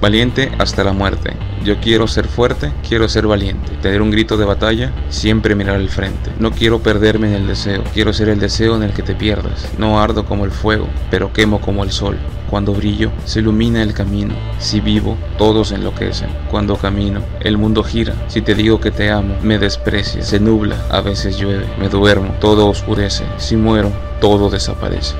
Valiente hasta la muerte. Yo quiero ser fuerte, quiero ser valiente. Tener un grito de batalla, siempre mirar al frente. No quiero perderme en el deseo, quiero ser el deseo en el que te pierdas. No ardo como el fuego, pero quemo como el sol. Cuando brillo, se ilumina el camino. Si vivo, todos enloquecen. Cuando camino, el mundo gira. Si te digo que te amo, me desprecias. Se nubla, a veces llueve. Me duermo, todo oscurece. Si muero, todo desaparece.